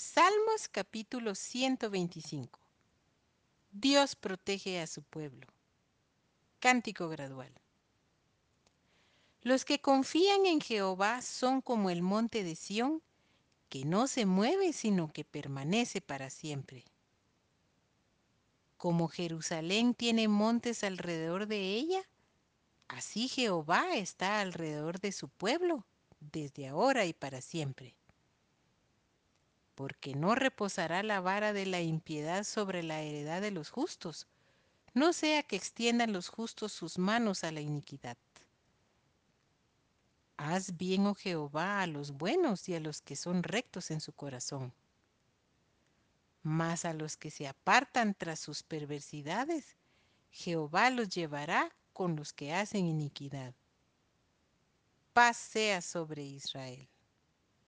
Salmos capítulo 125. Dios protege a su pueblo. Cántico gradual. Los que confían en Jehová son como el monte de Sión, que no se mueve sino que permanece para siempre. Como Jerusalén tiene montes alrededor de ella, así Jehová está alrededor de su pueblo, desde ahora y para siempre porque no reposará la vara de la impiedad sobre la heredad de los justos, no sea que extiendan los justos sus manos a la iniquidad. Haz bien, oh Jehová, a los buenos y a los que son rectos en su corazón. Mas a los que se apartan tras sus perversidades, Jehová los llevará con los que hacen iniquidad. Paz sea sobre Israel.